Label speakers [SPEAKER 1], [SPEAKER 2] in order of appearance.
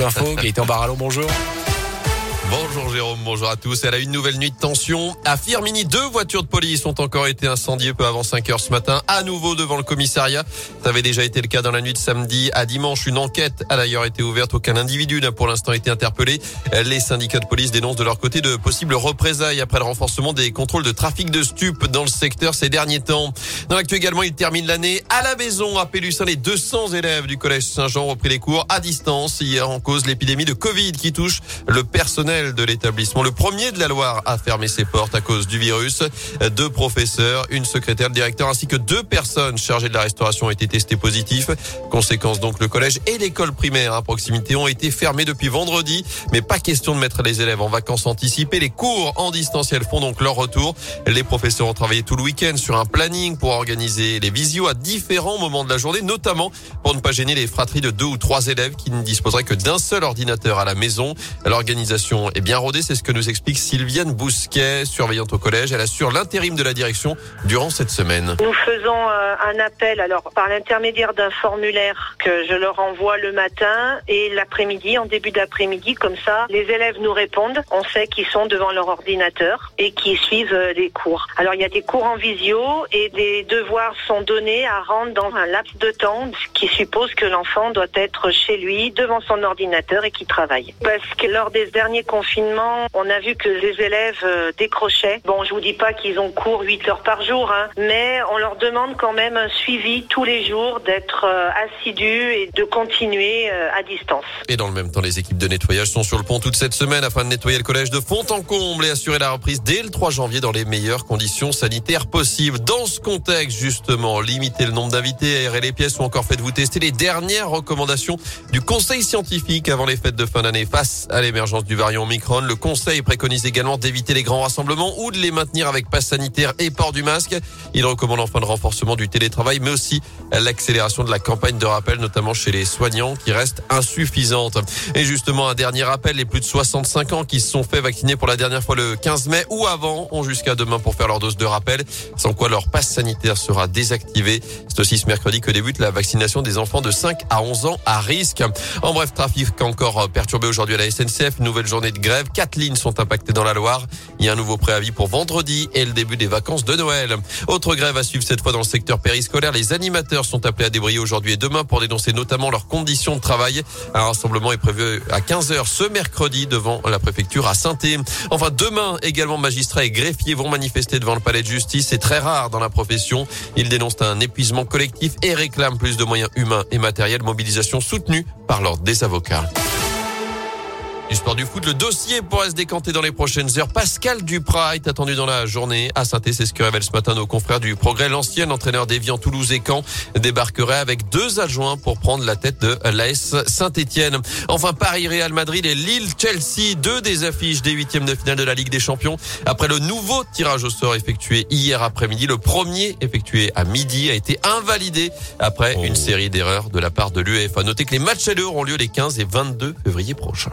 [SPEAKER 1] Info. Gaëtan Barallon, bonjour.
[SPEAKER 2] Bonjour Jérôme, bonjour à tous. Elle a une nouvelle nuit de tension. À Firmini, deux voitures de police ont encore été incendiées peu avant 5 heures ce matin, à nouveau devant le commissariat. Ça avait déjà été le cas dans la nuit de samedi à dimanche. Une enquête a d'ailleurs été ouverte. Aucun individu n'a pour l'instant été interpellé. Les syndicats de police dénoncent de leur côté de possibles représailles après le renforcement des contrôles de trafic de stupes dans le secteur ces derniers temps. Dans l'actu également, il termine l'année à la maison à Pélussin. Les 200 élèves du collège Saint-Jean ont repris les cours à distance hier en cause l'épidémie de Covid qui touche le personnel de l'établissement. Le premier de la Loire a fermé ses portes à cause du virus. Deux professeurs, une secrétaire, le directeur ainsi que deux personnes chargées de la restauration ont été testées positifs. Conséquence donc, le collège et l'école primaire à proximité ont été fermés depuis vendredi. Mais pas question de mettre les élèves en vacances anticipées. Les cours en distanciel font donc leur retour. Les professeurs ont travaillé tout le week-end sur un planning pour organiser les visios à différents moments de la journée, notamment pour ne pas gêner les fratries de deux ou trois élèves qui ne disposeraient que d'un seul ordinateur à la maison. L'organisation est bien rodée, c'est ce que nous explique Sylviane Bousquet, surveillante au collège. Elle assure l'intérim de la direction durant cette semaine.
[SPEAKER 3] Nous faisons euh, un appel alors par l'intermédiaire d'un formulaire que je leur envoie le matin et l'après-midi, en début d'après-midi, comme ça, les élèves nous répondent. On sait qu'ils sont devant leur ordinateur et qu'ils suivent euh, les cours. Alors il y a des cours en visio et des devoirs sont donnés à rendre dans un laps de temps qui suppose que l'enfant doit être chez lui devant son ordinateur et qu'il travaille. Parce que lors des derniers on a vu que les élèves euh, décrochaient. Bon, je vous dis pas qu'ils ont cours 8 heures par jour, hein, mais on leur demande quand même un suivi tous les jours, d'être euh, assidus et de continuer euh, à distance.
[SPEAKER 2] Et dans le même temps, les équipes de nettoyage sont sur le pont toute cette semaine afin de nettoyer le collège de Font-en-Comble et assurer la reprise dès le 3 janvier dans les meilleures conditions sanitaires possibles. Dans ce contexte, justement, limiter le nombre d'invités, aérer les pièces ou encore faites-vous tester les dernières recommandations du Conseil scientifique avant les fêtes de fin d'année face à l'émergence du variant Omicron. Le Conseil préconise également d'éviter les grands rassemblements ou de les maintenir avec passe sanitaire et port du masque. Il recommande enfin le renforcement du télétravail, mais aussi l'accélération de la campagne de rappel, notamment chez les soignants, qui reste insuffisante. Et justement, un dernier rappel, les plus de 65 ans qui se sont fait vacciner pour la dernière fois le 15 mai ou avant ont jusqu'à demain pour faire leur dose de rappel, sans quoi leur passe sanitaire sera désactivé. C'est aussi ce mercredi que débute la vaccination des enfants de 5 à 11 ans à risque. En bref, trafic encore perturbé aujourd'hui à la SNCF, nouvelle journée de grève. Quatre lignes sont impactées dans la Loire. Il y a un nouveau préavis pour vendredi et le début des vacances de Noël. Autre grève à suivre cette fois dans le secteur périscolaire. Les animateurs sont appelés à débrayer aujourd'hui et demain pour dénoncer notamment leurs conditions de travail. Un rassemblement est prévu à 15h ce mercredi devant la préfecture à saint Enfin, demain également, magistrats et greffiers vont manifester devant le palais de justice. C'est très rare dans la profession. Ils dénoncent un épuisement collectif et réclament plus de moyens humains et matériels. Mobilisation soutenue par l'ordre des avocats. Du sport du foot, le dossier pourrait se décanter dans les prochaines heures. Pascal Duprat est attendu dans la journée à saint C'est ce que révèle ce matin nos confrères du Progrès. L'ancien entraîneur d'Evian, Toulouse et Caen débarquerait avec deux adjoints pour prendre la tête de l'AS Saint-Etienne. Enfin, Paris-Real Madrid et Lille-Chelsea, deux des affiches des huitièmes de finale de la Ligue des Champions. Après le nouveau tirage au sort effectué hier après-midi, le premier effectué à midi a été invalidé après une série d'erreurs de la part de l'UEFA. Notez que les matchs à auront lieu les 15 et 22 février prochains.